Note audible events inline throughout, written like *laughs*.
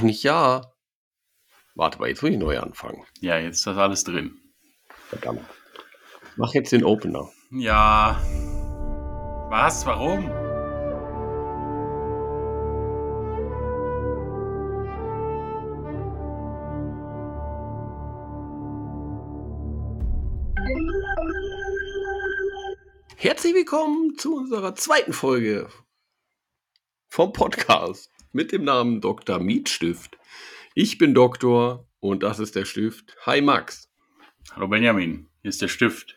doch nicht ja. Warte mal, jetzt muss ich neu anfangen. Ja, jetzt ist das alles drin. Verdammt. Mach jetzt den Opener. Ja. Was? Warum? Herzlich willkommen zu unserer zweiten Folge vom Podcast mit dem Namen Dr. Mietstift. Ich bin Doktor und das ist der Stift. Hi Max. Hallo Benjamin, hier ist der Stift.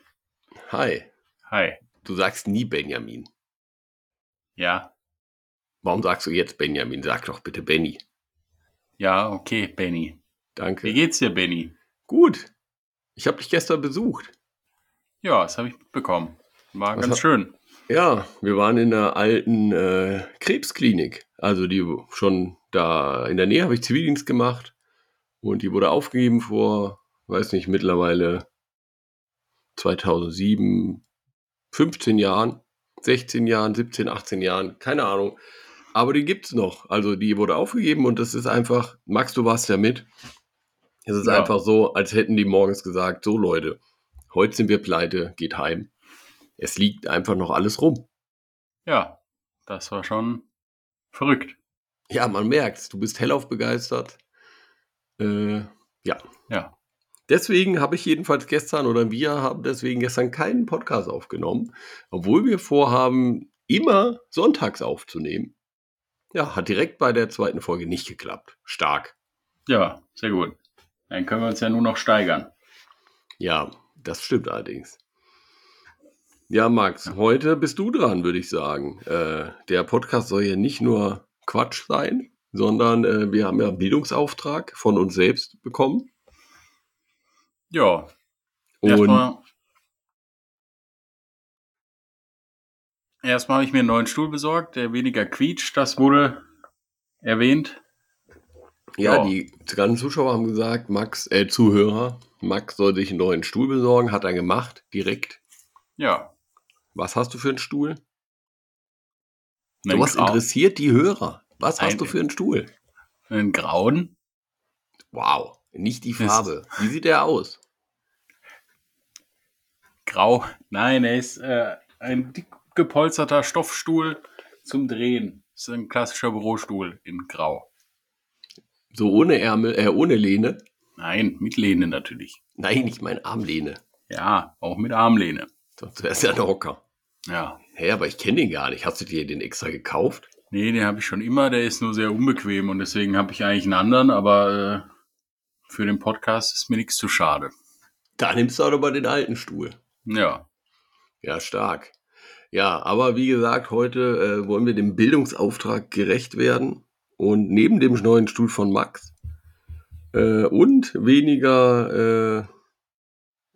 Hi. Hi. Du sagst nie Benjamin. Ja. Warum sagst du jetzt Benjamin? Sag doch bitte Benny. Ja, okay, Benny. Danke. Wie geht's dir, Benny? Gut. Ich habe dich gestern besucht. Ja, das habe ich mitbekommen. War Was ganz schön. Ja, wir waren in einer alten äh, Krebsklinik. Also die schon da in der Nähe habe ich Zivildienst gemacht und die wurde aufgegeben vor, weiß nicht, mittlerweile 2007, 15 Jahren, 16 Jahren, 17, 18 Jahren, keine Ahnung. Aber die gibt's noch. Also die wurde aufgegeben und das ist einfach, Max, du warst ja mit. Es ist Ja. einfach so, als hätten die morgens gesagt, so Leute, heute sind wir pleite, geht heim. Es liegt einfach noch alles rum. Ja, das war schon verrückt. Ja, man merkt, du bist hellauf begeistert. Äh, ja. Ja. Deswegen habe ich jedenfalls gestern oder wir haben deswegen gestern keinen Podcast aufgenommen, obwohl wir vorhaben, immer sonntags aufzunehmen. Ja, hat direkt bei der zweiten Folge nicht geklappt. Stark. Ja, sehr gut. Dann können wir uns ja nur noch steigern. Ja, das stimmt allerdings. Ja, Max, Ja. heute bist du dran, würde ich sagen. Äh, der Podcast soll ja nicht nur Quatsch sein, sondern äh, wir haben ja einen Bildungsauftrag von uns selbst bekommen. Ja, Und erstmal. Erstmal habe ich mir einen neuen Stuhl besorgt, der weniger quietscht. Das wurde erwähnt. ja, ja. die ganzen Zuschauer haben gesagt, Max, äh, Zuhörer, Max soll sich einen neuen Stuhl besorgen, hat er gemacht, direkt. Ja. Was hast du für einen Stuhl? Einen, Grau interessiert die Hörer. Was hast Ein- du für einen Stuhl? einen grauen. Wow, nicht die Farbe. Wie sieht der aus? Grau. Nein, er ist äh, ein dick gepolsterter Stoffstuhl zum Drehen. Das ist ein klassischer Bürostuhl in Grau. So ohne Ärmel, äh, ohne Lehne? Nein, mit Lehne natürlich. Nein, ich meine Armlehne. Ja, auch mit Armlehne. Sonst wäre es ja ein Hocker. Ja. Hä, aber ich kenne den gar nicht. Hast du dir den extra gekauft? Nee, den habe ich schon immer. Der ist nur sehr unbequem und deswegen habe ich eigentlich einen anderen, aber äh, für den Podcast ist mir nichts zu schade. Da nimmst du aber den alten Stuhl. Ja. Ja, stark. Ja, aber wie gesagt, heute äh, wollen wir dem Bildungsauftrag gerecht werden und neben dem neuen Stuhl von Max äh, und weniger, äh,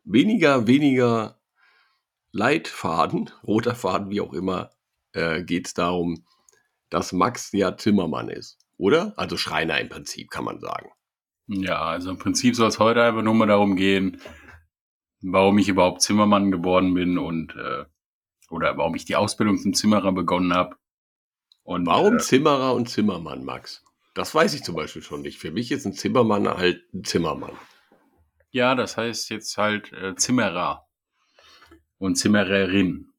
weniger, weniger Leitfaden, roter Faden, wie auch immer, äh, geht es darum, dass Max ja Zimmermann ist, oder? Also Schreiner im Prinzip, kann man sagen. Ja, also im Prinzip soll es heute einfach nur mal darum gehen, warum ich überhaupt Zimmermann geworden bin und äh, oder warum ich die Ausbildung zum Zimmerer begonnen habe. Und Warum Äh, Zimmerer und Zimmermann, Max? Das weiß ich zum Beispiel schon nicht. Für mich ist ein Zimmermann halt ein Zimmermann. ja, das heißt jetzt halt äh, Zimmerer und Zimmererin.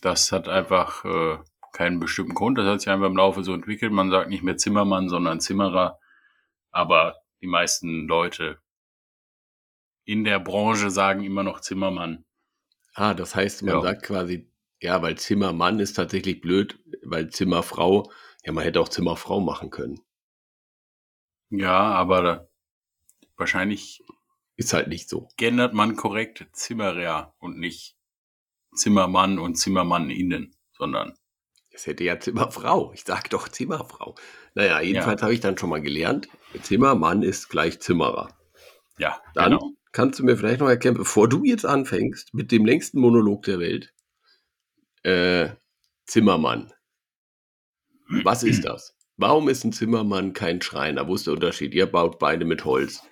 Das hat einfach äh, keinen bestimmten Grund. Das hat sich einfach im Laufe so entwickelt. Man sagt nicht mehr Zimmermann, sondern Zimmerer. Aber die meisten Leute in der Branche sagen immer noch Zimmermann. Ah, das heißt, man Ja. sagt quasi, ja, weil Zimmermann ist tatsächlich blöd, weil Zimmerfrau, ja, man hätte auch Zimmerfrau machen können. Ja, aber da, wahrscheinlich Ist halt nicht so. gendert man korrekt Zimmerer und nicht Zimmermann und Zimmermanninnen, sondern Es hätte ja Zimmerfrau. Ich sag doch Zimmerfrau. Naja, jedenfalls habe ich dann schon mal gelernt, Zimmermann ist gleich Zimmerer. ja, Dann genau. kannst du mir vielleicht noch erklären, bevor du jetzt anfängst mit dem längsten Monolog der Welt, äh, Zimmermann. Was ist *clears throat* das? Warum ist ein Zimmermann kein Schreiner? Wo ist der Unterschied? Ihr baut beide mit Holz.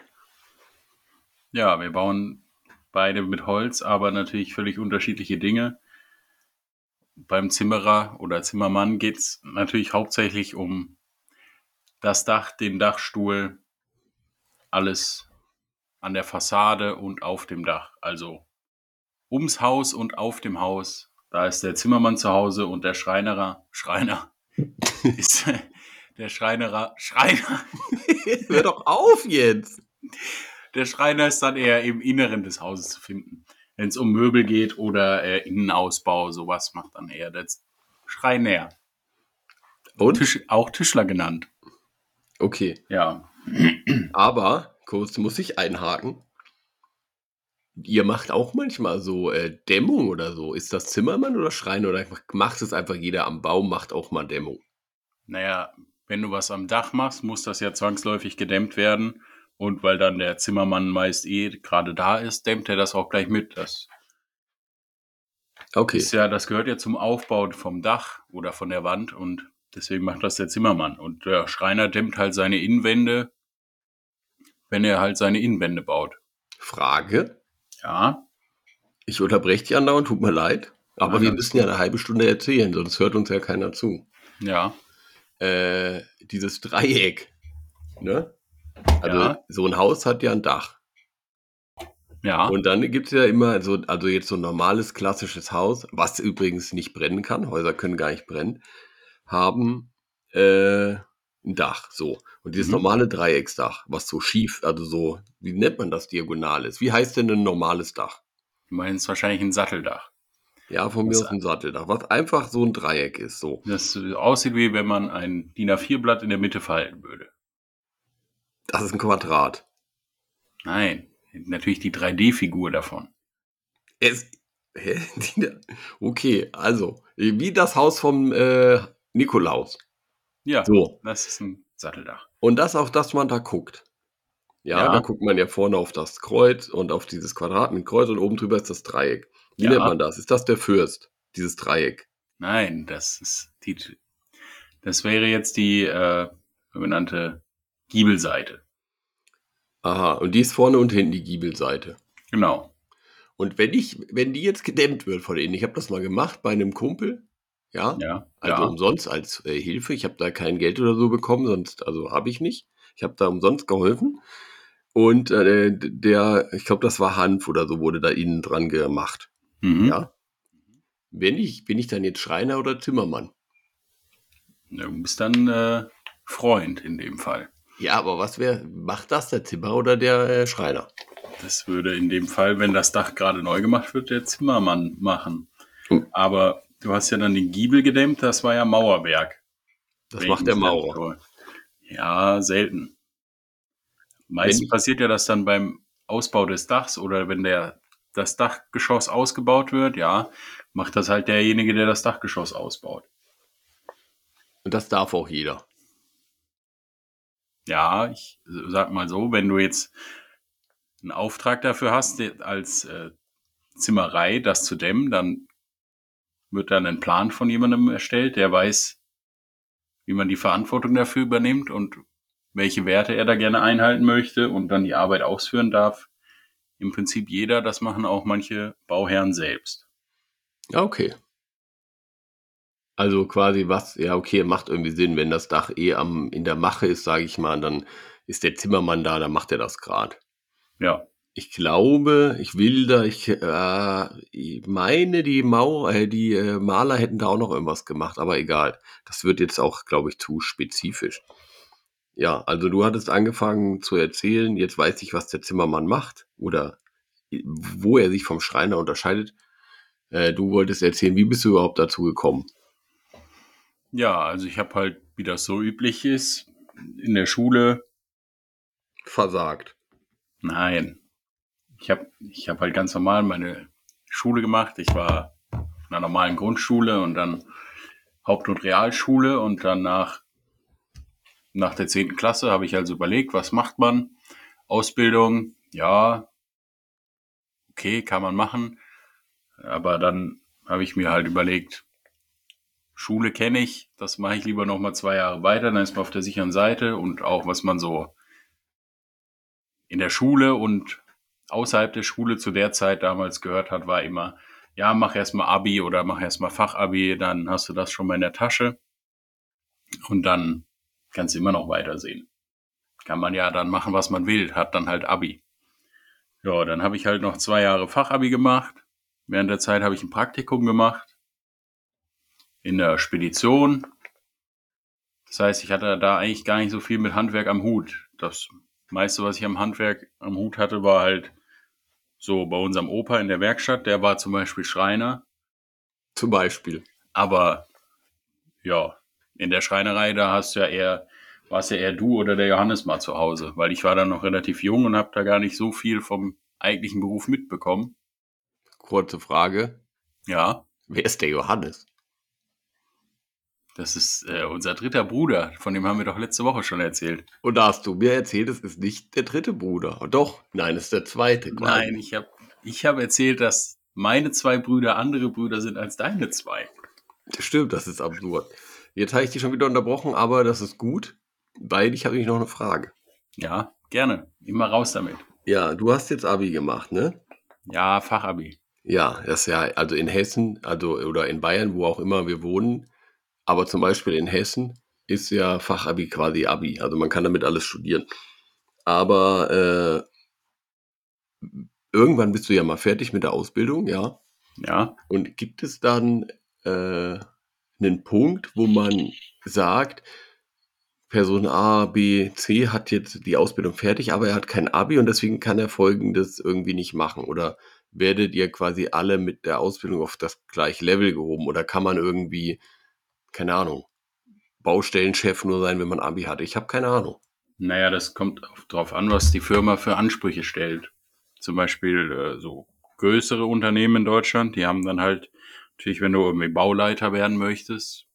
Ja, wir bauen beide mit Holz, aber natürlich völlig unterschiedliche Dinge. Beim Zimmerer oder Zimmermann geht's natürlich hauptsächlich um das Dach, den Dachstuhl, alles an der Fassade und auf dem Dach. Also ums Haus und auf dem Haus. Da ist der Zimmermann zu Hause und der Schreinerer, Schreiner, *laughs* ist der Schreinerer, Schreiner. Hör doch auf jetzt! Der Schreiner ist dann eher im Inneren des Hauses zu finden. Wenn es um Möbel geht oder äh, Innenausbau, sowas macht dann eher der Schreiner. Und? Tisch, auch Tischler genannt. Okay. Ja. Aber, kurz muss ich einhaken. Ihr macht auch manchmal so äh, Dämmung oder so. Ist das Zimmermann oder Schreiner oder macht es einfach jeder am Baum, macht auch mal Dämmung? Naja, wenn du was am Dach machst, muss das ja zwangsläufig gedämmt werden. Und weil dann der Zimmermann meist eh gerade da ist, dämmt er das auch gleich mit. Das Okay. ist ja, das gehört ja zum Aufbau vom Dach oder von der Wand und deswegen macht das der Zimmermann. Und der Schreiner dämmt halt seine Innenwände, wenn er halt seine Innenwände baut. Frage. Ja, Ich unterbreche dich andauernd, tut mir leid. Aber Nein, wir müssen ja eine halbe Stunde erzählen, sonst hört uns ja keiner zu. ja, Äh, dieses Dreieck. Ne? Also Ja. so ein Haus hat ja ein Dach. ja, Und dann gibt es ja immer so, also jetzt so ein normales klassisches Haus, was übrigens nicht brennen kann, Häuser können gar nicht brennen, haben äh, ein Dach. So. Und dieses Mhm. normale Dreiecksdach, was so schief, also so, wie nennt man das diagonal ist? Wie heißt denn ein normales Dach? du meinst wahrscheinlich ein Satteldach. Ja, von mir Das- aus ein Satteldach, was einfach so ein Dreieck ist. So. Das aussieht wie wenn man ein DIN A4-Blatt in der Mitte falten würde. Das ist ein Quadrat. Nein, natürlich die 3D-Figur davon. Es, *laughs* hä? Okay, also, wie das Haus vom äh, Nikolaus. Ja, So. das ist ein Satteldach. Und das, auf das man da guckt. Ja, Ja. da guckt man ja vorne auf das Kreuz und auf dieses Quadrat mit Kreuz und oben drüber ist das Dreieck. Wie Ja. nennt man das? Ist das der Fürst? Dieses Dreieck. Nein, das ist die, das wäre jetzt die äh, sogenannte Giebelseite. Aha, und die ist vorne und hinten die Giebelseite. Genau. Und wenn ich, wenn die jetzt gedämmt wird von innen, ich habe das mal gemacht bei einem Kumpel, ja, Ja, also ja. umsonst als äh, Hilfe. Ich habe da kein Geld oder so bekommen, sonst, also habe ich nicht. Ich habe da umsonst geholfen. Und äh, der, ich glaube, das war Hanf oder so, wurde da innen dran gemacht. Mhm. Ja. Wenn ich, bin ich dann jetzt Schreiner oder Zimmermann? Du bist dann äh, Freund in dem Fall. Ja, aber was wäre, macht das der Zimmer oder der äh, Schreiner? Das würde in dem Fall, wenn das Dach gerade neu gemacht wird, der Zimmermann machen. Hm. Aber du hast ja dann den Giebel gedämmt, das war ja Mauerwerk. Das macht der Maurer. Ja, selten. Meistens passiert ja das dann beim Ausbau des Dachs oder wenn der, das Dachgeschoss ausgebaut wird, ja, macht das halt derjenige, der das Dachgeschoss ausbaut. Und das darf auch jeder. Ja, ich sag mal so, wenn du jetzt einen Auftrag dafür hast, als äh, Zimmerei das zu dämmen, dann wird dann ein Plan von jemandem erstellt, der weiß, wie man die Verantwortung dafür übernimmt und welche Werte er da gerne einhalten möchte und dann die Arbeit ausführen darf. Im Prinzip jeder, das machen auch manche Bauherren selbst. Okay. Also quasi was, ja, okay, macht irgendwie Sinn. Wenn das Dach eh am, in der Mache ist, sage ich mal, dann ist der Zimmermann da, dann macht er das gerade. Ja, Ich glaube, ich will da, ich, äh, ich meine, die Mau, äh, die äh, Maler hätten da auch noch irgendwas gemacht, aber egal. Das wird jetzt auch, glaube ich, zu spezifisch. Ja, also du hattest angefangen zu erzählen, jetzt weiß ich, was der Zimmermann macht oder wo er sich vom Schreiner unterscheidet. Äh, du wolltest erzählen, wie bist du überhaupt dazu gekommen? Ja, also ich habe halt, wie das so üblich ist, in der Schule Versagt. Nein. Ich habe ich hab halt ganz normal meine Schule gemacht. Ich war in einer normalen Grundschule und dann Haupt- und Realschule und dann nach, nach der 10. Klasse habe ich also überlegt, was macht man? Ausbildung, ja, okay, kann man machen. Aber dann habe ich mir halt überlegt, Schule kenne ich, das mache ich lieber noch mal zwei Jahre weiter, dann ist man auf der sicheren Seite und auch was man so in der Schule und außerhalb der Schule zu der Zeit damals gehört hat, war immer, ja, mach erstmal Abi oder mach erstmal Fachabi, dann hast du das schon mal in der Tasche. Und dann kannst du immer noch weitersehen. Kann man ja dann machen, was man will, hat dann halt Abi. Ja, dann habe ich halt noch zwei Jahre Fachabi gemacht. Während der Zeit habe ich ein Praktikum gemacht in der Spedition. Das heißt, ich hatte da eigentlich gar nicht so viel mit Handwerk am Hut. Das meiste, was ich am Handwerk am Hut hatte, war halt so bei unserem Opa in der Werkstatt. Der war zum Beispiel Schreiner. Zum Beispiel. Aber ja, in der Schreinerei, da hast du ja eher, warst ja eher du oder der Johannes mal zu Hause, weil ich war dann noch relativ jung und habe da gar nicht so viel vom eigentlichen Beruf mitbekommen. Kurze Frage. Ja. Wer ist der Johannes? Das ist äh, unser dritter Bruder, von dem haben wir doch letzte Woche schon erzählt. Und da hast du mir erzählt, es ist nicht der dritte Bruder. Doch, nein, es ist der zweite. quasi. Nein, ich habe ich hab erzählt, dass meine zwei Brüder andere Brüder sind als deine zwei. Stimmt, das ist absurd. Jetzt habe ich dich schon wieder unterbrochen, aber das ist gut, weil ich habe nämlich noch eine Frage. Ja, gerne. Immer raus damit. Ja, du hast jetzt Abi gemacht, ne? Ja, Fachabi. Ja, das ist ja, also in Hessen, also oder in Bayern, wo auch immer wir wohnen, aber zum Beispiel in Hessen ist ja Fachabi quasi Abi. Also man kann damit alles studieren. Aber äh, irgendwann bist du ja mal fertig mit der Ausbildung, ja. Ja. Und gibt es dann äh, einen Punkt, wo man sagt, Person A, B, C hat jetzt die Ausbildung fertig, aber er hat kein Abi und deswegen kann er Folgendes irgendwie nicht machen? Oder werdet ihr quasi alle mit der Ausbildung auf das gleiche Level gehoben? Oder kann man irgendwie, keine Ahnung, Baustellenchef nur sein, wenn man Abi hat? Ich habe keine Ahnung. Naja, das kommt darauf an, was die Firma für Ansprüche stellt. Zum Beispiel äh, so größere Unternehmen in Deutschland, die haben dann halt, natürlich, wenn du irgendwie Bauleiter werden möchtest,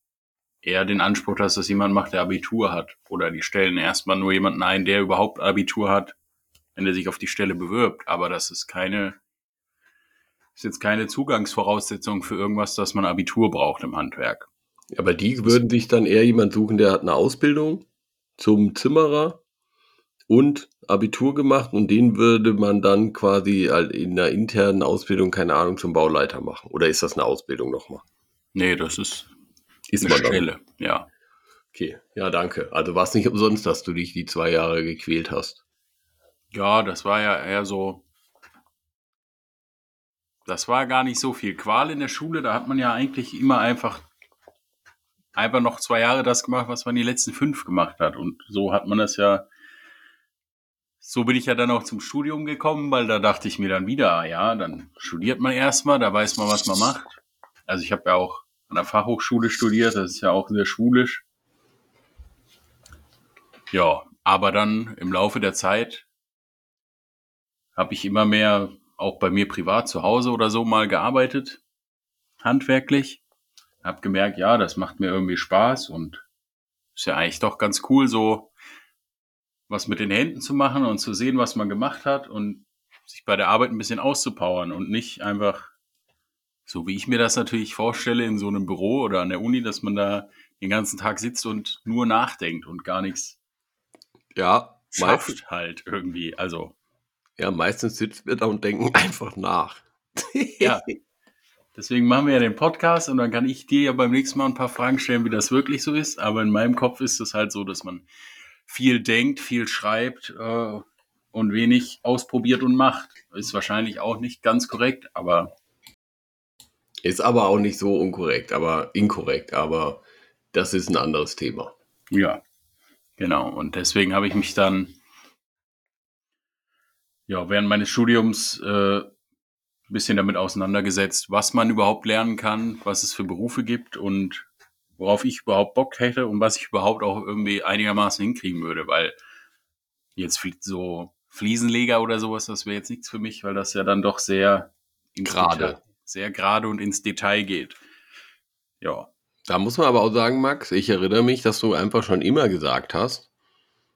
eher den Anspruch, dass das jemand macht, der Abitur hat. Oder die stellen erstmal nur jemanden ein, der überhaupt Abitur hat, wenn er sich auf die Stelle bewirbt. Aber das ist keine, ist jetzt keine Zugangsvoraussetzung für irgendwas, dass man Abitur braucht im Handwerk. Aber die würden sich dann eher jemand suchen, der hat eine Ausbildung zum Zimmerer und Abitur gemacht und den würde man dann quasi in einer internen Ausbildung, keine Ahnung, zum Bauleiter machen. Oder ist das eine Ausbildung nochmal? Nee, das ist Ist eine. Stelle, ja. Okay, ja, danke. Also war es nicht umsonst, dass du dich die zwei Jahre gequält hast. Ja, das war ja eher so. Das war gar nicht so viel Qual in der Schule. Da hat man ja eigentlich immer einfach, einfach noch zwei Jahre das gemacht, was man die letzten fünf gemacht hat. Und so hat man das ja. So bin ich ja dann auch zum Studium gekommen, weil da dachte ich mir dann wieder, ah ja, dann studiert man erstmal, da weiß man, was man macht. Also ich habe ja auch an der Fachhochschule studiert, das ist ja auch sehr schulisch. Ja, aber dann im Laufe der Zeit habe ich immer mehr auch bei mir privat zu Hause oder so mal gearbeitet, handwerklich. Hab gemerkt, ja, das macht mir irgendwie Spaß und ist ja eigentlich doch ganz cool, so was mit den Händen zu machen und zu sehen, was man gemacht hat und sich bei der Arbeit ein bisschen auszupowern und nicht einfach, so wie ich mir das natürlich vorstelle, in so einem Büro oder an der Uni, dass man da den ganzen Tag sitzt und nur nachdenkt und gar nichts Ja, schafft halt irgendwie. Also ja, meistens sitzen wir da und denken *laughs* einfach nach. Ja. *laughs* Deswegen machen wir ja den Podcast und dann kann ich dir ja beim nächsten Mal ein paar Fragen stellen, wie das wirklich so ist. Aber in meinem Kopf ist es halt so, dass man viel denkt, viel schreibt äh, und wenig ausprobiert und macht. Ist wahrscheinlich auch nicht ganz korrekt, aber Ist aber auch nicht so unkorrekt, aber inkorrekt, aber das ist ein anderes Thema. ja, genau. Und deswegen habe ich mich dann ja während meines Studiums äh, ein bisschen damit auseinandergesetzt, was man überhaupt lernen kann, was es für Berufe gibt und worauf ich überhaupt Bock hätte und was ich überhaupt auch irgendwie einigermaßen hinkriegen würde, weil jetzt fliegt so Fliesenleger oder sowas, das wäre jetzt nichts für mich, weil das ja dann doch sehr Gerade. Detail, sehr gerade und ins Detail geht. Ja, Da muss man aber auch sagen, Max, ich erinnere mich, dass du einfach schon immer gesagt hast,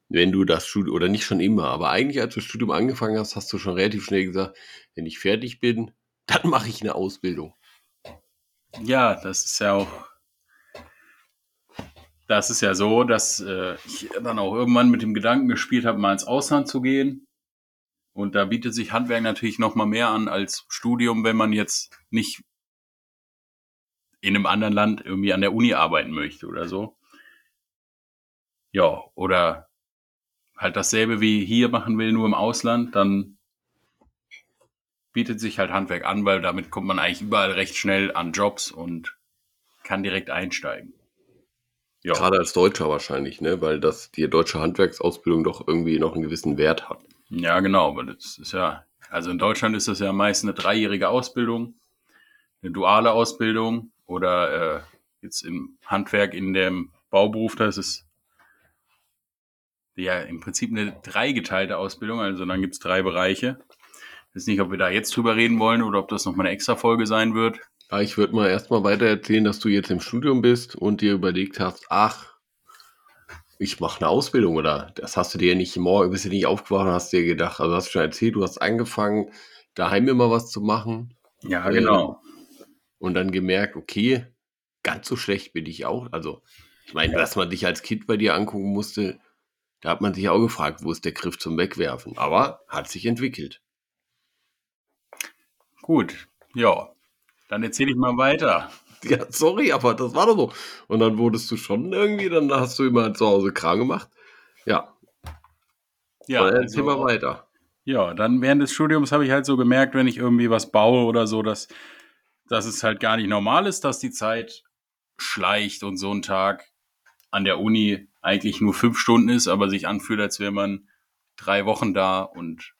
wenn du das Studium, oder nicht schon immer, aber eigentlich als du das Studium angefangen hast, hast du schon relativ schnell gesagt, wenn ich fertig bin, *laughs* dann mache ich eine Ausbildung. Ja, das ist ja auch. Das ist ja so, dass äh, ich dann auch irgendwann mit dem Gedanken gespielt habe, mal ins Ausland zu gehen. Und da bietet sich Handwerk natürlich noch mal mehr an als Studium, wenn man jetzt nicht in einem anderen Land irgendwie an der Uni arbeiten möchte oder so. ja, oder halt dasselbe wie hier machen will, nur im Ausland, dann bietet sich halt Handwerk an, weil damit kommt man eigentlich überall recht schnell an Jobs und kann direkt einsteigen. Ja. Gerade als Deutscher wahrscheinlich, ne? weil das die deutsche Handwerksausbildung doch irgendwie noch einen gewissen Wert hat. Ja, genau, weil das ist ja, also in Deutschland ist das ja meist eine dreijährige Ausbildung, eine duale Ausbildung oder äh, jetzt im Handwerk in dem Bauberuf, da ist es ja im Prinzip eine dreigeteilte Ausbildung, also dann gibt es drei Bereiche. Ich weiß nicht, ob wir da jetzt drüber reden wollen oder ob das nochmal eine extra Folge sein wird. Ja, ich würde mal erstmal weiter erzählen, dass du jetzt im Studium bist und dir überlegt hast, ach, ich mache eine Ausbildung oder das hast du dir nicht morgen, bist du nicht aufgewacht und hast dir gedacht, also hast du schon erzählt, du hast angefangen, daheim immer was zu machen. Ja, genau. Und dann gemerkt, okay, ganz so schlecht bin ich auch. Also, ich meine, dass man dich als Kind bei dir angucken musste, da hat man sich auch gefragt, wo ist der Griff zum Wegwerfen. Aber hat sich entwickelt. Gut, ja. Dann erzähle ich mal weiter. Ja, sorry, aber das war doch so. Und dann wurdest du schon irgendwie, dann hast du immer zu Hause krank gemacht. Ja. Ja, dann erzähl also, mal weiter. Ja, dann während des Studiums habe ich halt so gemerkt, wenn ich irgendwie was baue oder so, dass, dass es halt gar nicht normal ist, dass die Zeit schleicht und so ein Tag an der Uni eigentlich nur fünf Stunden ist, aber sich anfühlt, als wäre man drei Wochen da und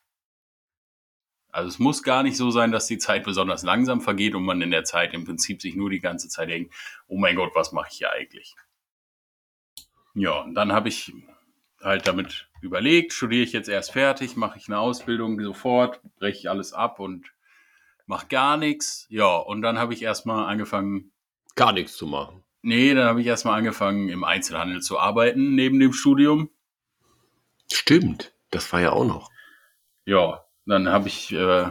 also es muss gar nicht so sein, dass die Zeit besonders langsam vergeht und man in der Zeit im Prinzip sich nur die ganze Zeit denkt, oh mein Gott, was mache ich hier eigentlich? Ja, und dann habe ich halt damit überlegt, studiere ich jetzt erst fertig, mache ich eine Ausbildung sofort, breche ich alles ab und mache gar nichts. Ja, und dann habe ich erstmal angefangen. Gar nichts zu machen. Nee, dann habe ich erstmal angefangen, im Einzelhandel zu arbeiten, neben dem Studium. Stimmt, das war ja auch noch. Ja, dann habe ich, äh,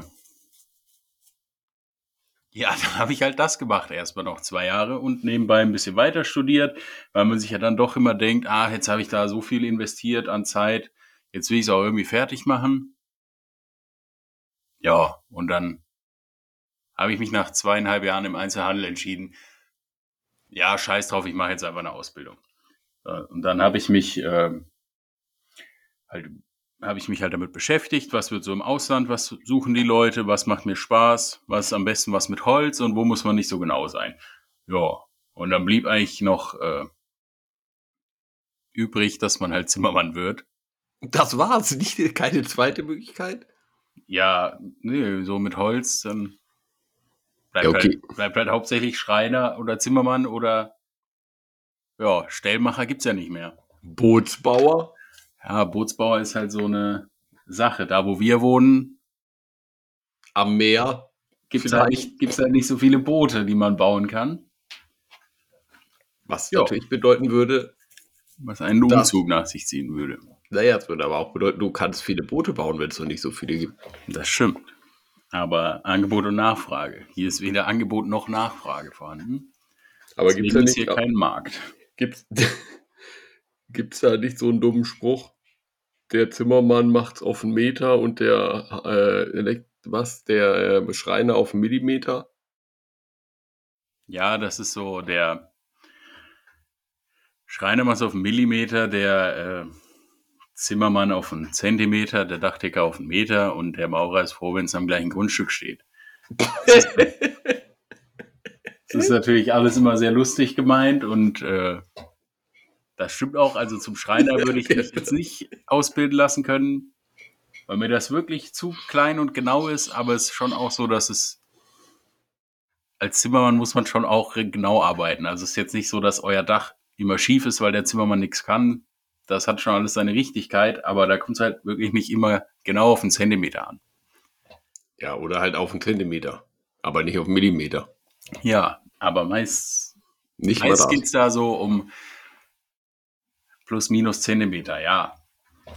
ja, *laughs* dann habe ich halt das gemacht, erstmal noch zwei Jahre und nebenbei ein bisschen weiter studiert, weil man sich ja dann doch immer denkt, ah, jetzt habe ich da so viel investiert an Zeit, jetzt will ich es auch irgendwie fertig machen. Ja, und dann habe ich mich nach zweieinhalb Jahren im Einzelhandel entschieden, ja, scheiß drauf, ich mache jetzt einfach eine Ausbildung. Und dann habe ich mich äh, halt habe ich mich halt damit beschäftigt, was wird so im Ausland, was suchen die Leute, was macht mir Spaß, was ist am besten was mit Holz und wo muss man nicht so genau sein. Ja, und dann blieb eigentlich noch äh, übrig, dass man halt Zimmermann wird. Das war's, nicht keine zweite Möglichkeit? Ja, nee, so mit Holz, dann bleibt, ja, okay. halt, bleibt halt hauptsächlich Schreiner oder Zimmermann oder ja, Stellmacher gibt's ja nicht mehr. Bootsbauer? Ja, Bootsbauer ist halt so eine Sache. Da, wo wir wohnen, am Meer, gibt es halt, nicht, halt nicht so viele Boote, die man bauen kann. Was jo. natürlich bedeuten würde, was einen Umzug nach sich ziehen würde. Naja, es würde aber auch bedeuten, du kannst viele Boote bauen, wenn es noch nicht so viele gibt. Das stimmt. Aber Angebot und Nachfrage. Hier ist weder Angebot noch Nachfrage vorhanden. Aber gibt es ja nicht, hier keinen Markt. Gibt es *laughs* da nicht so einen dummen Spruch? Der Zimmermann macht's auf einen Meter und der, äh, was, der äh, Schreiner auf einen Millimeter? Ja, das ist so der Schreiner macht auf einen Millimeter, der äh, Zimmermann auf einen Zentimeter, der Dachdecker auf einen Meter und der Maurer ist froh, wenn es am gleichen Grundstück steht. *laughs* Das ist natürlich alles immer sehr lustig gemeint und äh, das stimmt auch. Also zum Schreiner *laughs* würde ich mich jetzt nicht ausbilden lassen können, weil mir das wirklich zu klein und genau ist. Aber es ist schon auch so, dass es als Zimmermann muss man schon auch genau arbeiten. Also es ist jetzt nicht so, dass euer Dach immer schief ist, weil der Zimmermann nichts kann. Das hat schon alles seine Richtigkeit, aber da kommt es halt wirklich nicht immer genau auf einen Zentimeter an. Ja, oder halt auf einen Zentimeter, aber nicht auf einen Millimeter. Ja, aber meist, nicht meist geht es da so um plus minus Zentimeter, ja.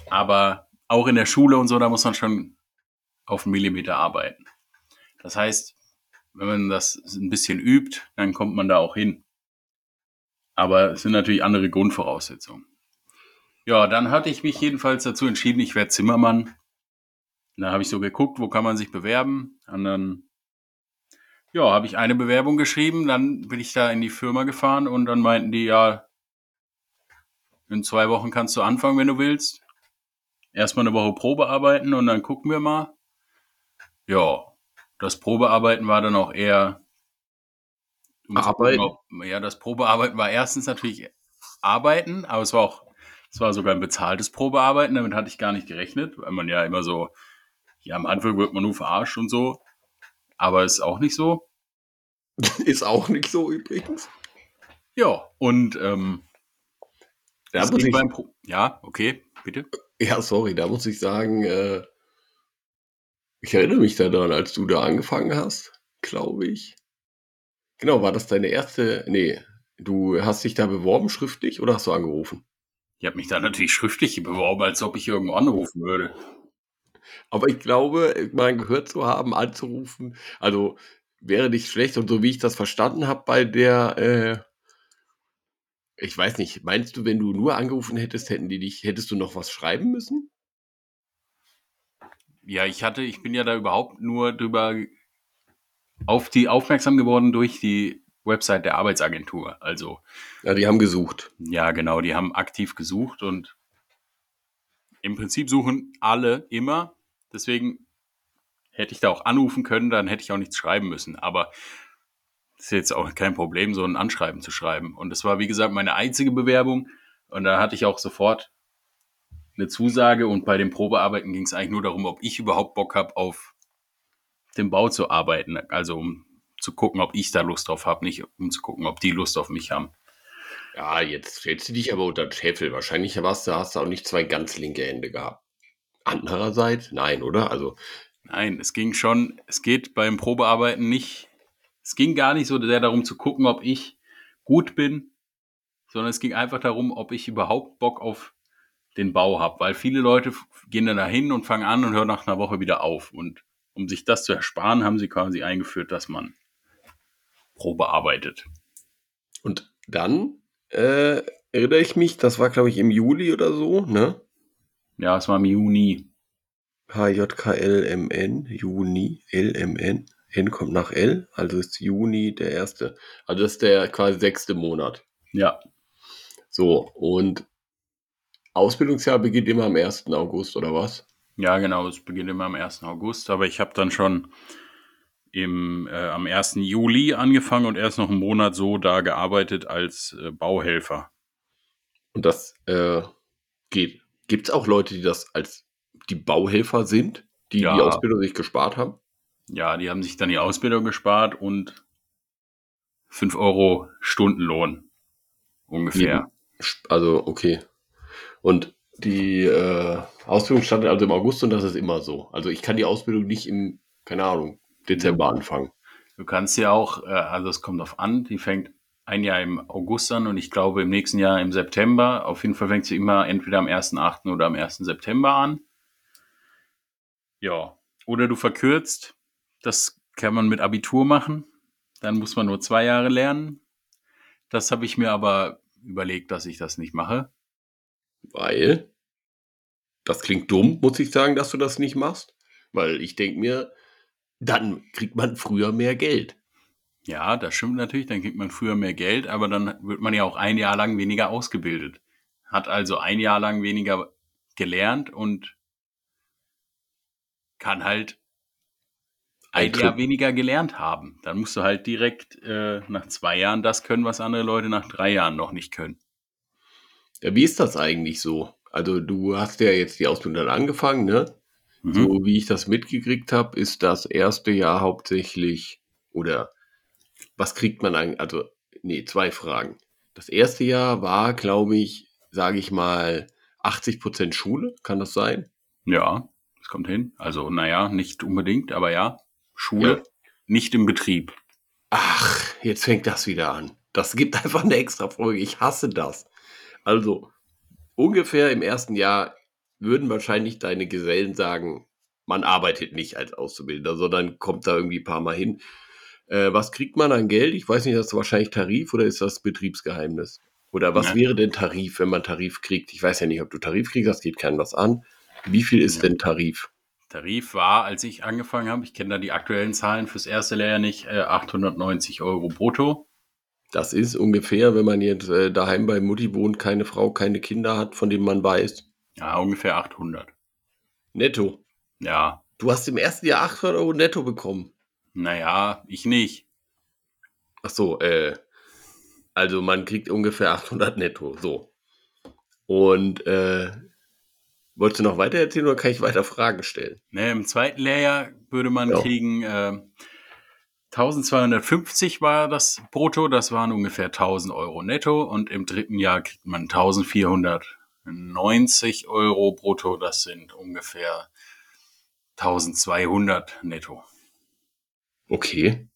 Aber auch in der Schule und so, da muss man schon auf einen Millimeter arbeiten. Das heißt, wenn man das ein bisschen übt, dann kommt man da auch hin. Aber es sind natürlich andere Grundvoraussetzungen. Ja, dann hatte ich mich jedenfalls dazu entschieden, ich werde Zimmermann. Da habe ich so geguckt, wo kann man sich bewerben. Und dann, ja, habe ich eine Bewerbung geschrieben. Dann bin ich da in die Firma gefahren und dann meinten die, ja, In zwei Wochen kannst du anfangen, wenn du willst. Erstmal eine Woche Probe arbeiten und dann gucken wir mal. Ja, das Probearbeiten war dann auch eher. um Arbeiten? gucken, ob- Ja, das Probearbeiten war erstens natürlich Arbeiten, aber es war auch, es war sogar ein bezahltes Probearbeiten. Damit hatte ich gar nicht gerechnet, weil man ja immer so, ja, am Anfang wird man nur verarscht und so. Aber ist auch nicht so. *laughs* Ist auch nicht so übrigens. Ja, und ähm, Da muss ich, ja, okay, bitte. ja, sorry, da muss ich sagen, äh, ich erinnere mich daran, als du da angefangen hast, glaube ich. Genau, war das deine erste? Nee, du hast dich da beworben schriftlich oder hast du angerufen? Ich habe mich da natürlich schriftlich beworben, als ob ich irgendwo anrufen würde. Aber ich glaube, mal gehört zu haben, anzurufen, also wäre nicht schlecht. Und so wie ich das verstanden habe bei der, äh, ich weiß nicht, meinst du, wenn du nur angerufen hättest, hätten die dich, hättest du noch was schreiben müssen? Ja, ich hatte, ich bin ja da überhaupt nur drüber auf die aufmerksam geworden durch die Website der Arbeitsagentur. Also, Ja, die haben gesucht. ja, genau, die haben aktiv gesucht und im Prinzip suchen alle immer. Deswegen hätte ich da auch anrufen können, dann hätte ich auch nichts schreiben müssen. Aber es ist jetzt auch kein Problem, so ein Anschreiben zu schreiben. Und das war, wie gesagt, meine einzige Bewerbung. Und da hatte ich auch sofort eine Zusage. Und bei den Probearbeiten ging es eigentlich nur darum, ob ich überhaupt Bock habe, auf dem Bau zu arbeiten. Also um zu gucken, ob ich da Lust drauf habe, nicht um zu gucken, ob die Lust auf mich haben. Ja, jetzt stellst du dich aber unter Scheffel. Wahrscheinlich warst du, hast du auch nicht zwei ganz linke Hände gehabt. Andererseits, nein, oder? Also, Nein, es ging schon, es geht beim Probearbeiten nicht, es ging gar nicht so sehr darum zu gucken, ob ich gut bin, sondern es ging einfach darum, ob ich überhaupt Bock auf den Bau habe, weil viele Leute gehen dann dahin und fangen an und hören nach einer Woche wieder auf. Und um sich das zu ersparen, haben sie quasi eingeführt, dass man Probe arbeitet. und dann äh, erinnere ich mich, das war, glaube ich, im Juli oder so, ne? Ja, es war im Juni. HJKLMN, Juni, LMN. N kommt nach L, also ist Juni der erste. Also das ist der quasi sechste Monat. Ja, So, und Ausbildungsjahr beginnt immer am 1. August, oder was? ja, genau, es beginnt immer am 1. August, aber ich habe dann schon im, äh, am 1. Juli angefangen und erst noch einen Monat so da gearbeitet als äh, Bauhelfer. Und das äh, geht. Gibt es auch Leute, die das als die Bauhelfer sind, die Ja. die Ausbildung sich gespart haben? Ja, die haben sich dann die Ausbildung gespart und 5 Euro Stundenlohn ungefähr. Also, okay. Und die äh, Ausbildung startet also im August und das ist immer so. Also ich kann die Ausbildung nicht im, keine Ahnung, Dezember anfangen. Du kannst ja auch, äh, also es kommt auf an, die fängt ein Jahr im August an und ich glaube im nächsten Jahr im September. Auf jeden Fall fängt sie immer entweder am 1.8. oder am 1. September an. Ja, oder du verkürzt. Das kann man mit Abitur machen. Dann muss man nur zwei Jahre lernen. Das habe ich mir aber überlegt, dass ich das nicht mache. Weil, das klingt dumm, muss ich sagen, dass du das nicht machst. Weil ich denke mir, dann kriegt man früher mehr Geld. Ja, das stimmt natürlich, dann kriegt man früher mehr Geld, aber dann wird man ja auch ein Jahr lang weniger ausgebildet. Hat also ein Jahr lang weniger gelernt und kann halt ein Jahr weniger gelernt haben. Dann musst du halt direkt äh, nach zwei Jahren das können, was andere Leute nach drei Jahren noch nicht können. Ja, wie ist das eigentlich so? Also du hast ja jetzt die Ausbildung dann angefangen, ne? Mhm. So wie ich das mitgekriegt habe, ist das erste Jahr hauptsächlich oder was kriegt man eigentlich? Also, nee, zwei Fragen. Das erste Jahr war, glaube ich, sage ich mal, 80% Schule, kann das sein? Ja, das kommt hin. Also, naja, nicht unbedingt, aber ja, Schule, Ja. nicht im Betrieb. Ach, jetzt fängt das wieder an. Das gibt *laughs* einfach eine extra Folge. Ich hasse das. Also, ungefähr im ersten Jahr würden wahrscheinlich deine Gesellen sagen, man arbeitet nicht als Auszubildender, sondern kommt da irgendwie ein paar Mal hin. Äh, was kriegt man an Geld? Ich weiß nicht, ist das wahrscheinlich Tarif oder ist das Betriebsgeheimnis? Oder was Ja. wäre denn Tarif, wenn man Tarif kriegt? Ich weiß ja nicht, ob du Tarif kriegst, das geht keinem was an. Wie viel ist Ja. denn Tarif? Tarif war, als ich angefangen habe, ich kenne da die aktuellen Zahlen fürs erste Lehrjahr nicht, äh, 890 Euro brutto. Das ist ungefähr, wenn man jetzt äh, daheim bei Mutti wohnt, keine Frau, keine Kinder hat, von denen man weiß. Ja, ungefähr 800. Netto. Ja, Du hast im ersten Jahr 800 Euro netto bekommen. naja, ich nicht. Ach so, äh, also man kriegt ungefähr 800 netto, so. Und, äh, wolltest du noch weiter erzählen oder kann ich weiter Fragen stellen? Ne, Im zweiten Lehrjahr würde man Ja. kriegen, äh, 1250 war das brutto, das waren ungefähr 1000 Euro netto. Und im dritten Jahr kriegt man 1490 Euro brutto, das sind ungefähr 1200 netto. Okay.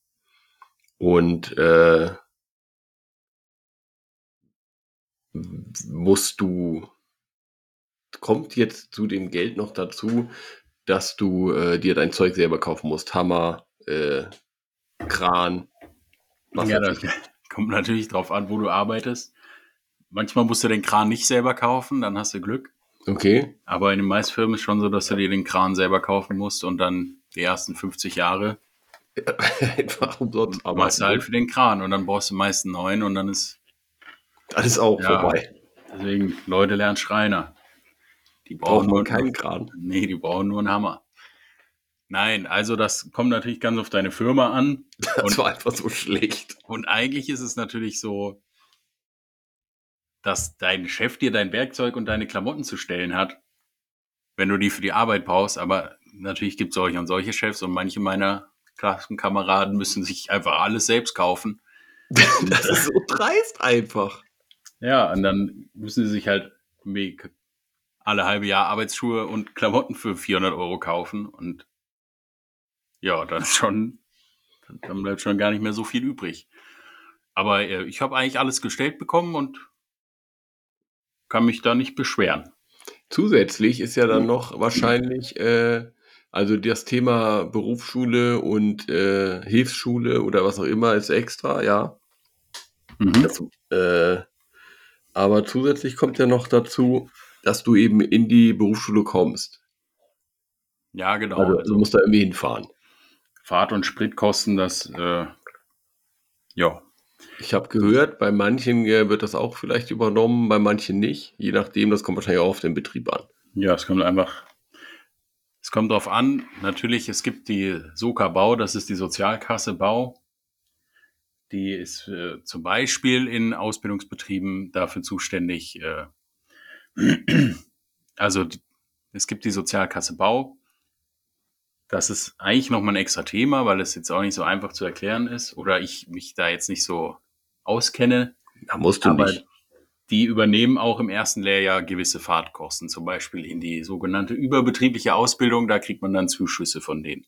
Und, äh, musst du, kommt jetzt zu dem Geld noch dazu, dass du äh, dir dein Zeug selber kaufen musst? Hammer, äh, Kran, was ja, das kommt natürlich drauf an, wo du arbeitest. Manchmal musst du den Kran nicht selber kaufen, dann hast du Glück. Okay. Aber in den meisten Firmen ist schon so, dass du dir den Kran selber kaufen musst und dann die ersten 50 Jahre *laughs* Einfach umsonst machst du halt für den Kran und dann brauchst du meist einen neuen und dann ist ist auch Ja. vorbei. deswegen Leute lernen Schreiner. Die brauchen man nur keinen Kran. Nee, die brauchen nur einen Hammer. Nein, also das kommt natürlich ganz auf deine Firma an. *laughs* Das Und- war einfach so schlecht. Und eigentlich ist es natürlich so, dass dein Chef dir dein Werkzeug und deine Klamotten zu stellen hat, wenn du die für die Arbeit brauchst. Aber natürlich gibt es solche und solche Chefs und manche meiner Klassenkameraden müssen sich einfach alles selbst kaufen. *laughs* Das ist so dreist einfach. Ja, und dann müssen sie sich halt alle halbe Jahr Arbeitsschuhe und Klamotten für 400 Euro kaufen. Und ja, dann ist *laughs* schon, dann bleibt schon gar nicht mehr so viel übrig. Aber äh, ich habe eigentlich alles gestellt bekommen und kann mich da nicht beschweren. Zusätzlich ist ja dann noch wahrscheinlich, äh, also das Thema Berufsschule und äh, Hilfsschule oder was auch immer ist extra, ja. Mhm. Das, äh, aber zusätzlich kommt ja noch dazu, dass du eben in die Berufsschule kommst. Ja, genau. Also Also, du musst da irgendwie hinfahren. Fahrt- und Spritkosten, das, äh, ja, Ich habe gehört, bei manchen äh, wird das auch vielleicht übernommen, bei manchen nicht. Je nachdem, das kommt wahrscheinlich auch auf den Betrieb an. Ja, es kommt einfach, es kommt darauf an, natürlich, es gibt die Soka Bau, das ist die Sozialkasse Bau. Die ist äh, zum Beispiel in Ausbildungsbetrieben dafür zuständig. Äh, *clears throat* also es gibt die Sozialkasse Bau. Das ist eigentlich nochmal ein extra Thema, weil es jetzt auch nicht so einfach zu erklären ist oder ich mich da jetzt nicht so auskenne. Da musst du Aber nicht. die übernehmen auch im ersten Lehrjahr gewisse Fahrtkosten, zum Beispiel in die sogenannte überbetriebliche Ausbildung. Da kriegt man dann Zuschüsse von denen.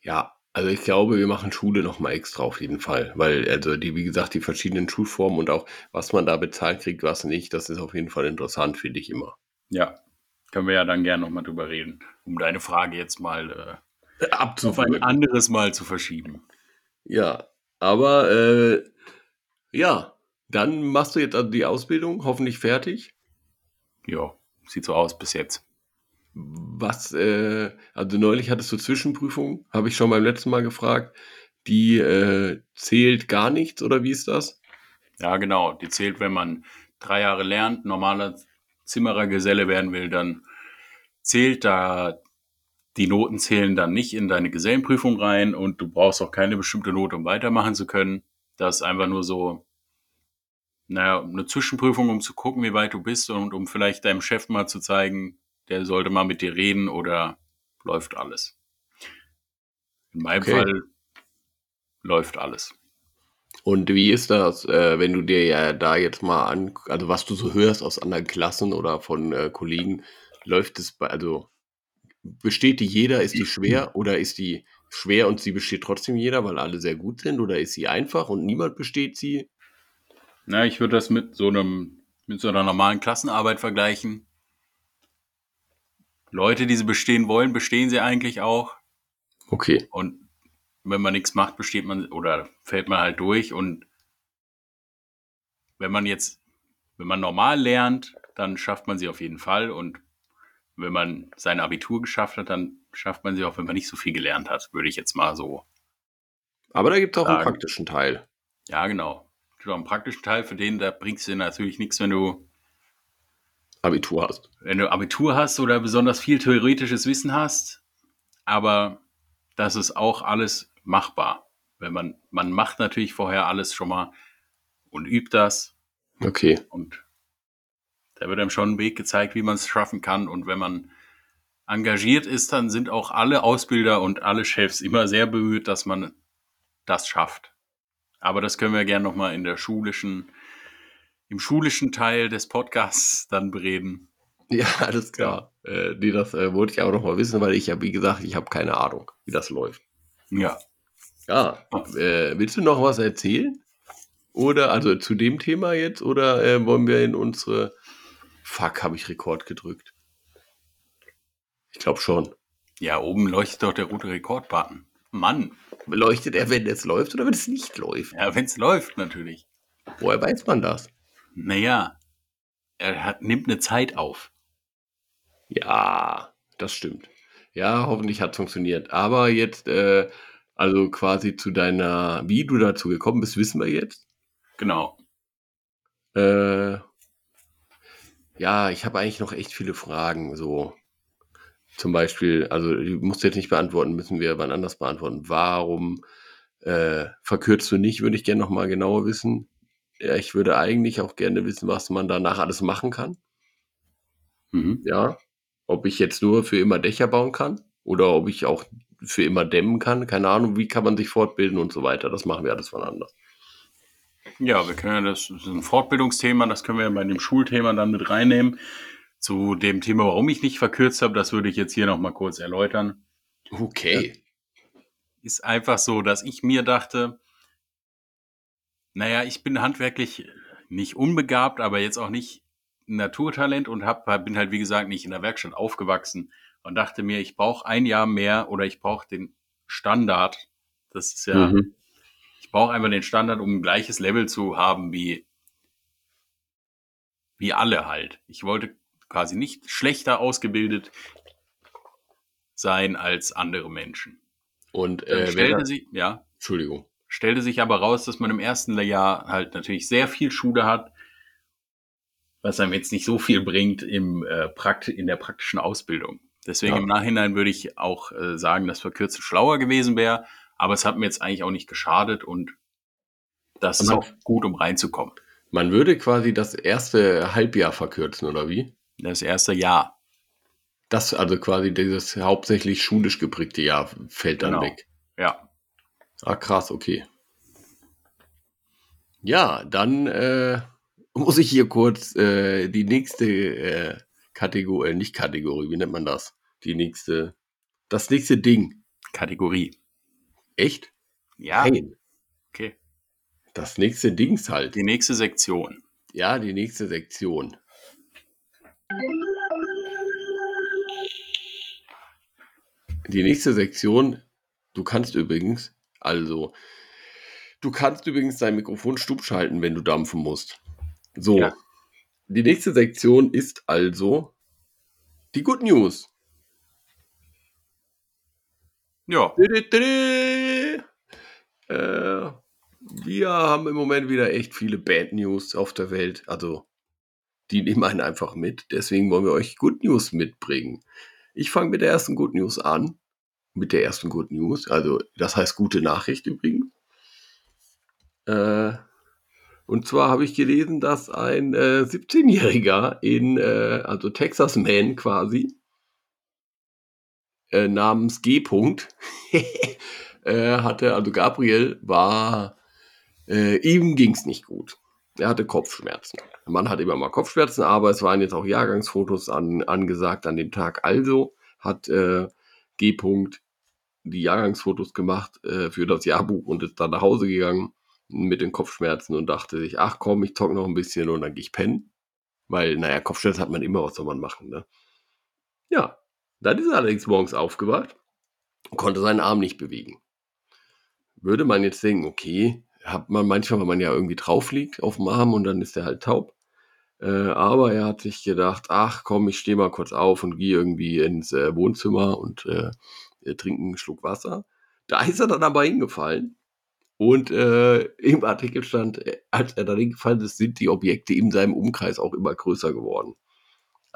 Ja, also ich glaube, wir machen Schule nochmal extra auf jeden Fall. Weil, also die, wie gesagt, die verschiedenen Schulformen und auch, was man da bezahlt kriegt, was nicht, das ist auf jeden Fall interessant, finde ich immer. Ja, können wir ja dann gerne nochmal drüber reden, um deine Frage jetzt mal äh, auf ein anderes Mal zu verschieben. Ja, aber äh, ja, dann machst du jetzt also die Ausbildung, hoffentlich fertig. Ja, sieht so aus bis jetzt. Was, äh, also neulich hattest du Zwischenprüfung, habe ich schon beim letzten Mal gefragt. Die äh, zählt gar nichts oder wie ist das? Ja, genau. Die zählt, wenn man drei Jahre lernt, normaler Zimmerergeselle werden will, dann zählt da die Noten zählen dann nicht in deine Gesellenprüfung rein und du brauchst auch keine bestimmte Note, um weitermachen zu können. Das ist einfach nur so, naja, eine Zwischenprüfung, um zu gucken, wie weit du bist und um vielleicht deinem Chef mal zu zeigen, der sollte mal mit dir reden oder läuft alles. In meinem Okay. Fall läuft alles. Und wie ist das, äh, wenn du dir ja da jetzt mal an, also was du so hörst aus anderen Klassen oder von äh, Kollegen, läuft es bei, also besteht die jeder, ist die schwer *clears throat* oder ist die schwer und sie besteht trotzdem jeder, weil alle sehr gut sind oder ist sie einfach und niemand besteht sie? Na, ich würde das mit so einem, mit so einer normalen Klassenarbeit vergleichen. Leute, die sie bestehen wollen, bestehen sie eigentlich auch. Okay. Und wenn man nichts macht, besteht man oder fällt man halt durch. Und wenn man jetzt, wenn man normal lernt, dann schafft man sie auf jeden Fall. Und wenn man sein Abitur geschafft hat, dann schafft man sie auch, wenn man nicht so viel gelernt hat, würde ich jetzt mal so. Aber da gibt es auch einen praktischen Teil. Ja, genau. so am praktischen Teil, für den, da bringst du natürlich nichts, wenn du Abitur hast. wenn du Abitur hast oder besonders viel theoretisches Wissen hast. Aber das ist auch alles machbar. Wenn man, man macht natürlich vorher alles schon mal und übt das Okay. und da wird einem schon ein Weg gezeigt, wie man es schaffen kann. Und wenn man engagiert ist, dann sind auch alle Ausbilder und alle Chefs immer sehr bemüht, dass man das schafft. Aber das können wir gerne nochmal in der schulischen, im schulischen Teil des Podcasts dann bereden. Ja, alles klar. Äh, nee, das äh, wollte ich auch noch mal wissen, weil ich ja, wie gesagt, ich habe keine Ahnung, wie das läuft. Ja. Ja, äh, willst du noch was erzählen? Oder, also zu dem Thema jetzt, oder äh, wollen wir in unsere. Fuck, habe ich Rekord gedrückt? Ich glaube schon. Ja, oben leuchtet doch der rote Rekord-Button. Mann. Leuchtet er, wenn es läuft oder wenn es nicht läuft? Ja, wenn es läuft, natürlich. Woher weiß man das? Naja, er hat, nimmt eine Zeit auf. Ja, das stimmt. Ja, hoffentlich hat es funktioniert. Aber jetzt, äh, also quasi zu deiner, wie du dazu gekommen bist, wissen wir jetzt. Genau. Äh, ja, ich habe eigentlich noch echt viele Fragen. So zum Beispiel, also die musst du jetzt nicht beantworten, müssen wir wann anders beantworten. Warum äh, verkürzt du nicht, würde ich gerne noch mal genauer wissen. Ja, ich würde eigentlich auch gerne wissen, was man danach alles machen kann. Mhm. Ja, ob ich jetzt nur für immer Dächer bauen kann oder ob ich auch für immer dämmen kann. Keine Ahnung, wie kann man sich fortbilden und so weiter. Das machen wir alles von anders. Ja, wir können ja das, das ist ein Fortbildungsthema, das können wir bei dem Schulthema dann mit reinnehmen. Zu dem Thema, warum ich nicht verkürzt habe, das würde ich jetzt hier nochmal kurz erläutern. Okay. Ist einfach so, dass ich mir dachte, naja, ich bin handwerklich nicht unbegabt, aber jetzt auch nicht Naturtalent und hab, bin halt, wie gesagt, nicht in der Werkstatt aufgewachsen und dachte mir, ich brauche ein Jahr mehr oder ich brauche den Standard. Das ist ja, Mhm. Ich brauche einfach den Standard, um ein gleiches Level zu haben wie, wie alle halt. Ich wollte quasi nicht schlechter ausgebildet sein als andere Menschen. Und äh, stellte sich, ja, Entschuldigung. stellte sich aber raus, dass man im ersten Jahr halt natürlich sehr viel Schule hat, was einem jetzt nicht so viel bringt im, äh, Prakt in der praktischen Ausbildung. Deswegen Ja. im Nachhinein würde ich auch äh, sagen, dass verkürzt schlauer gewesen wäre, aber es hat mir jetzt eigentlich auch nicht geschadet und das ist Man- auch gut, um reinzukommen. Man würde quasi das erste Halbjahr verkürzen, oder wie? Das erste Jahr. Das, also quasi dieses hauptsächlich schulisch geprägte Jahr fällt dann Genau. weg. Ja. Ah, krass, okay. Ja, dann äh, *laughs* muss ich hier kurz äh, die nächste äh, Kategorie, äh, nicht Kategorie, wie nennt man das? Die nächste, das nächste Ding. Kategorie. Echt? Ja. Nein, Okay. das nächste Dings halt. Die nächste Sektion. Ja, die nächste Sektion. Die nächste Sektion, du kannst übrigens, also, du kannst übrigens dein Mikrofon stumm schalten, wenn du dampfen musst. So, Ja. die nächste Sektion ist also die Good News. Ja. Äh, wir haben im Moment wieder echt viele Bad News auf der Welt. Also, die nehmen einen einfach mit. Deswegen wollen wir euch Good News mitbringen. Ich fange mit der ersten Good News an. Mit der ersten Good News. Also, das heißt gute Nachricht übrigens. Äh, und zwar habe ich gelesen, dass ein äh, 17-Jähriger in, äh, also Texas Man quasi, äh, namens G. -Punkt, *laughs* äh, hatte, also Gabriel war, äh, ihm ging es nicht gut. Er hatte Kopfschmerzen. Der Mann hat immer mal Kopfschmerzen, aber es waren jetzt auch Jahrgangsfotos an, angesagt an dem Tag. Also hat äh, G. -Punkt die Jahrgangsfotos gemacht äh, für das Jahrbuch und ist dann nach Hause gegangen mit den Kopfschmerzen und dachte sich, ach komm, ich zock noch ein bisschen und dann gehe ich pennen. Weil, naja, Kopfschmerzen hat man immer, was soll man machen, ne? Ja, dann ist er allerdings morgens aufgewacht und konnte seinen Arm nicht bewegen. Würde man jetzt denken, okay, hat man manchmal, wenn man ja irgendwie drauf liegt auf dem Arm und dann ist er halt taub. Äh, aber er hat sich gedacht, ach komm, ich stehe mal kurz auf und gehe irgendwie ins äh, Wohnzimmer und äh, äh, trinke einen Schluck Wasser. Da ist er dann aber hingefallen Und äh, im Artikel stand, äh, als er darin gefallen ist, sind die Objekte in seinem Umkreis auch immer größer geworden.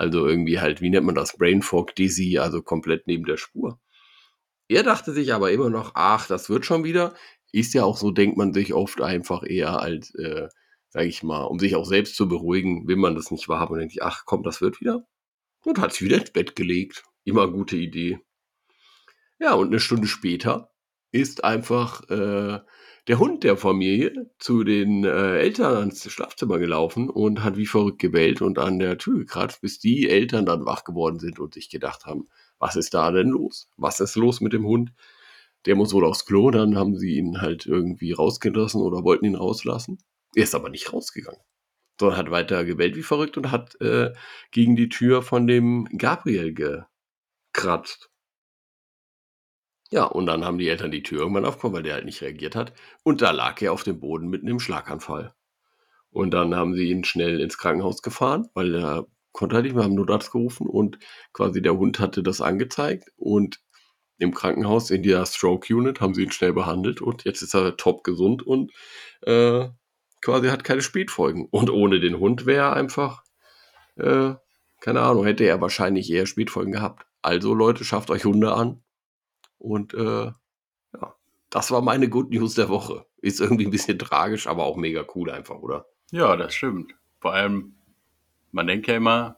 Also irgendwie halt, wie nennt man das? Brain Fog Dizzy, also komplett neben der Spur. Er dachte sich aber immer noch, ach, das wird schon wieder. Ist ja auch so, denkt man sich oft einfach eher als, äh, sag ich mal, um sich auch selbst zu beruhigen, will man das nicht wahrhaben und denkt sich, ach komm, das wird wieder. Und hat sich wieder ins Bett gelegt. Immer gute Idee. Ja, und eine Stunde später ist einfach äh, der Hund der Familie zu den äh, Eltern ans Schlafzimmer gelaufen und hat wie verrückt gebellt und an der Tür gekratzt, bis die Eltern dann wach geworden sind und sich gedacht haben, was ist da denn los? Was ist los mit dem Hund? Der muss wohl aufs Klo, dann haben sie ihn halt irgendwie rausgelassen oder wollten ihn rauslassen. Er ist aber nicht rausgegangen, sondern hat weiter gebellt wie verrückt und hat äh, gegen die Tür von dem Gabriel gekratzt. Ja, und dann haben die Eltern die Tür irgendwann aufgekommen, weil der halt nicht reagiert hat. Und da lag er auf dem Boden mit einem Schlaganfall. Und dann haben sie ihn schnell ins Krankenhaus gefahren, weil er konnte halt nicht mehr, haben Notarzt gerufen und quasi der Hund hatte das angezeigt. Und im Krankenhaus in der Stroke Unit haben sie ihn schnell behandelt und jetzt ist er top gesund und äh, quasi hat keine Spätfolgen. Und ohne den Hund wäre er einfach, äh, keine Ahnung, hätte er wahrscheinlich eher Spätfolgen gehabt. Also Leute, schafft euch Hunde an. Und äh, ja, das war meine Good News der Woche. Ist irgendwie ein bisschen tragisch, aber auch mega cool einfach, oder? Ja, das stimmt. Vor allem, man denkt ja immer,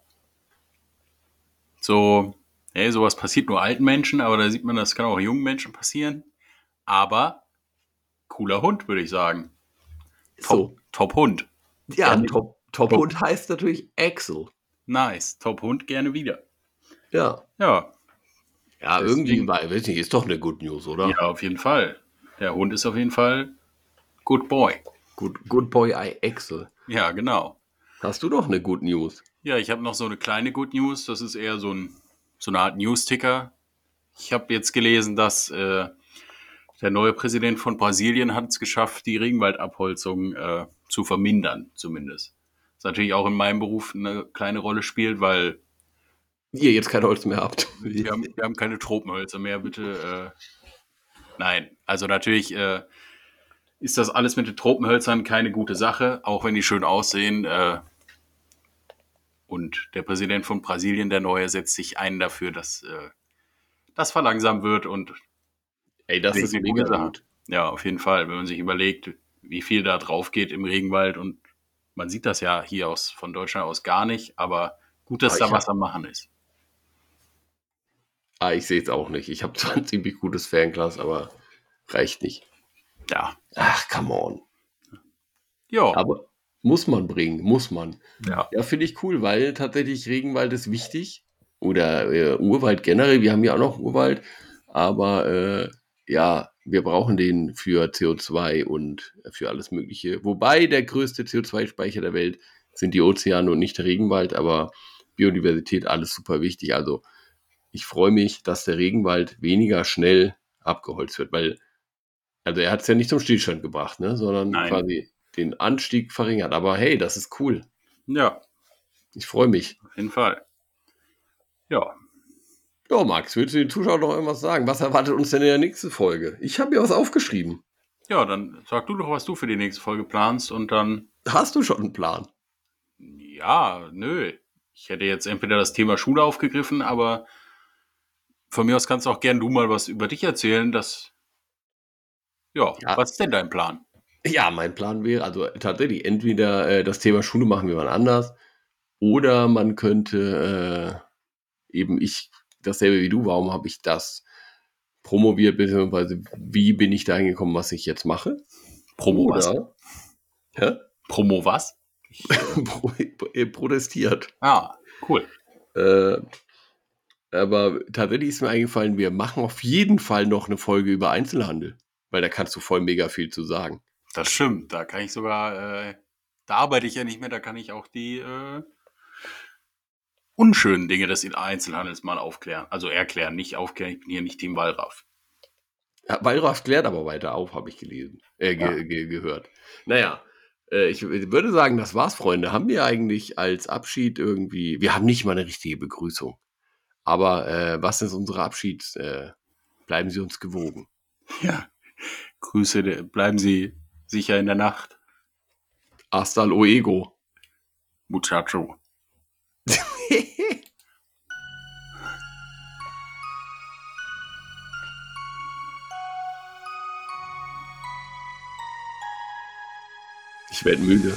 so, hey, sowas passiert nur alten Menschen, aber da sieht man, das kann auch jungen Menschen passieren. Aber cooler Hund, würde ich sagen. Top, So. Top Hund. Ja, Gerne. Top, Top Hund heißt natürlich Axel. Nice. Top Hund gerne wieder. Ja. Ja, Ja, Deswegen- irgendwie, weiß nicht, ist doch eine Good News, oder? ja, auf jeden Fall. Der Hund ist auf jeden Fall good boy. Good, good Boy I Axel. Ja, genau. Hast du doch eine Good News? Ja, ich habe noch so eine kleine Good News. Das ist eher so, ein, so eine Art News-Ticker. Ich habe jetzt gelesen, dass äh, der neue Präsident von Brasilien hat es geschafft, die Regenwaldabholzung äh, zu vermindern, zumindest. Was natürlich auch in meinem Beruf eine kleine Rolle spielt, weil Ihr jetzt kein Holz mehr habt. wir haben, wir haben keine Tropenhölzer mehr, bitte. Äh, nein, also natürlich äh, ist das alles mit den Tropenhölzern keine gute Sache, auch wenn die schön aussehen. Äh, und der Präsident von Brasilien, der Neue, setzt sich ein dafür, dass äh, das verlangsamt wird. Und Ey, das ist eine gute Sache. gut. ja, auf jeden Fall, wenn man sich überlegt, wie viel da drauf geht im Regenwald. Und man sieht das ja hier aus von Deutschland aus gar nicht, aber gut, dass Aber da ich was hab- am Machen ist. Ah, ich sehe es auch nicht. Ich habe *laughs* zwar ein ziemlich gutes Fernglas, aber reicht nicht. Ja. Ach, come on. Ja. Aber muss man bringen, muss man. ja. Ja, finde ich cool, weil tatsächlich Regenwald ist wichtig. Oder äh, Urwald generell. Wir haben ja auch noch Urwald. Aber äh, ja, wir brauchen den für CO2 und für alles Mögliche. Wobei der größte CO2-Speicher der Welt sind die Ozeane und nicht der Regenwald. Aber Biodiversität, alles super wichtig. Also ich freue mich, dass der Regenwald weniger schnell abgeholzt wird, weil also er hat es ja nicht zum Stillstand gebracht, ne, sondern Nein. quasi den Anstieg verringert. Aber hey, das ist cool. Ja, Ich freue mich. auf jeden Fall. Ja, Ja, Max, willst du den Zuschauern noch irgendwas sagen? Was erwartet uns denn in der nächsten Folge? Ich habe mir was aufgeschrieben. ja, dann sag du doch, was du für die nächste Folge planst und dann, Hast du schon einen Plan? ja, nö. Ich hätte jetzt entweder das Thema Schule aufgegriffen, aber von mir aus kannst du auch gern du mal was über dich erzählen, dass, ja, Ja. was ist denn dein Plan? Ja, mein Plan wäre, also tatsächlich, entweder äh, das Thema Schule machen wir mal anders oder man könnte äh, eben ich dasselbe wie du, warum habe ich das promoviert, beziehungsweise wie bin ich dahin gekommen, was ich jetzt mache? Promo was? Oder Hä? Promo was? *laughs* Äh, protestiert. Ah, cool. Äh, aber tatsächlich ist mir eingefallen, wir machen auf jeden Fall noch eine Folge über Einzelhandel, weil da kannst du voll mega viel zu sagen. Das stimmt. Da kann ich sogar, äh, da arbeite ich ja nicht mehr, da kann ich auch die äh, unschönen Dinge des Einzelhandels mal aufklären. Also erklären, nicht aufklären. Ich bin hier nicht Team Wallraff. Ja, Wallraff klärt aber weiter auf, habe ich gelesen, äh, ge Ja. ge gehört. Naja, äh, ich würde sagen, das war's, Freunde. Haben wir eigentlich als Abschied irgendwie, wir haben nicht mal eine richtige Begrüßung. Aber äh, was ist unsere Abschieds? Äh, bleiben Sie uns gewogen. Ja. Grüße, bleiben Sie sicher in der Nacht. Hasta luego. Muchacho. *laughs* ich werde müde.